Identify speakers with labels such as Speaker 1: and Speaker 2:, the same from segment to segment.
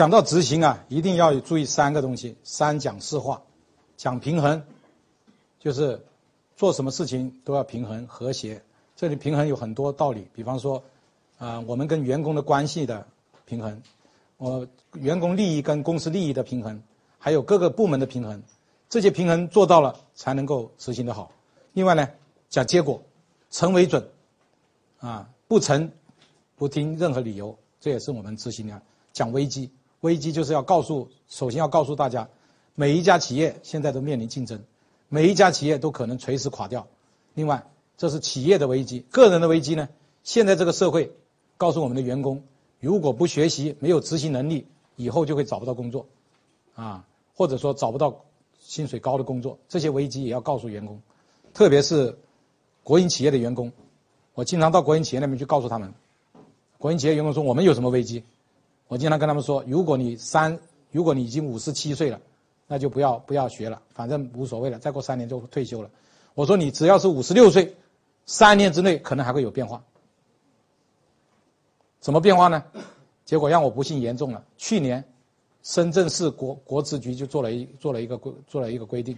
Speaker 1: 讲到执行啊，一定要注意三个东西：三讲四化，讲平衡，就是做什么事情都要平衡和谐。这里平衡有很多道理，比方说，啊，我们跟员工的关系的平衡，我员工利益跟公司利益的平衡，还有各个部门的平衡，这些平衡做到了才能够执行的好。另外呢，讲结果，成为准，啊，不成，不听任何理由，这也是我们执行的。讲危机。危机就是要告诉，首先要告诉大家，每一家企业现在都面临竞争，每一家企业都可能随时垮掉。另外，这是企业的危机，个人的危机呢？现在这个社会告诉我们的员工，如果不学习，没有执行能力，以后就会找不到工作，啊，或者说找不到薪水高的工作。这些危机也要告诉员工，特别是国营企业的员工，我经常到国营企业那边去告诉他们，国营企业员工说我们有什么危机？我经常跟他们说，如果你三，如果你已经五十七岁了，那就不要不要学了，反正无所谓了，再过三年就退休了。我说你只要是五十六岁，三年之内可能还会有变化。怎么变化呢？结果让我不幸言中了。去年，深圳市国国资局就做了一做了一个规做了一个规定，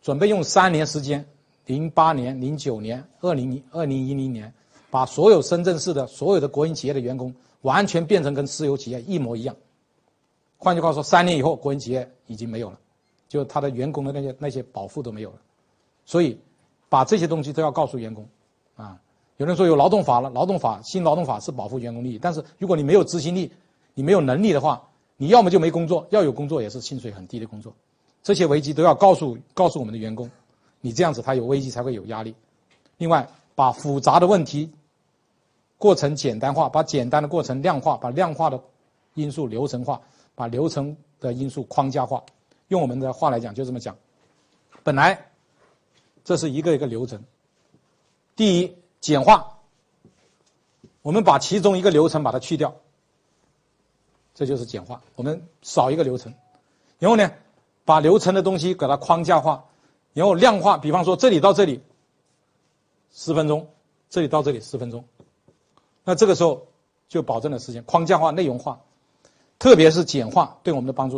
Speaker 1: 准备用三年时间，零八年、零九年、二零二零一零年，把所有深圳市的所有的国营企业的员工。完全变成跟私有企业一模一样。换句话说，三年以后，国营企业已经没有了，就他的员工的那些那些保护都没有了。所以，把这些东西都要告诉员工。啊，有人说有劳动法了，劳动法新劳动法是保护员工利益，但是如果你没有执行力，你没有能力的话，你要么就没工作，要有工作也是薪水很低的工作。这些危机都要告诉告诉我们的员工，你这样子他有危机才会有压力。另外，把复杂的问题。过程简单化，把简单的过程量化，把量化的因素流程化，把流程的因素框架化。用我们的话来讲，就这么讲。本来这是一个一个流程。第一，简化，我们把其中一个流程把它去掉，这就是简化。我们少一个流程，然后呢，把流程的东西给它框架化，然后量化。比方说，这里到这里十分钟，这里到这里十分钟。那这个时候就保证了时间框架化、内容化，特别是简化对我们的帮助。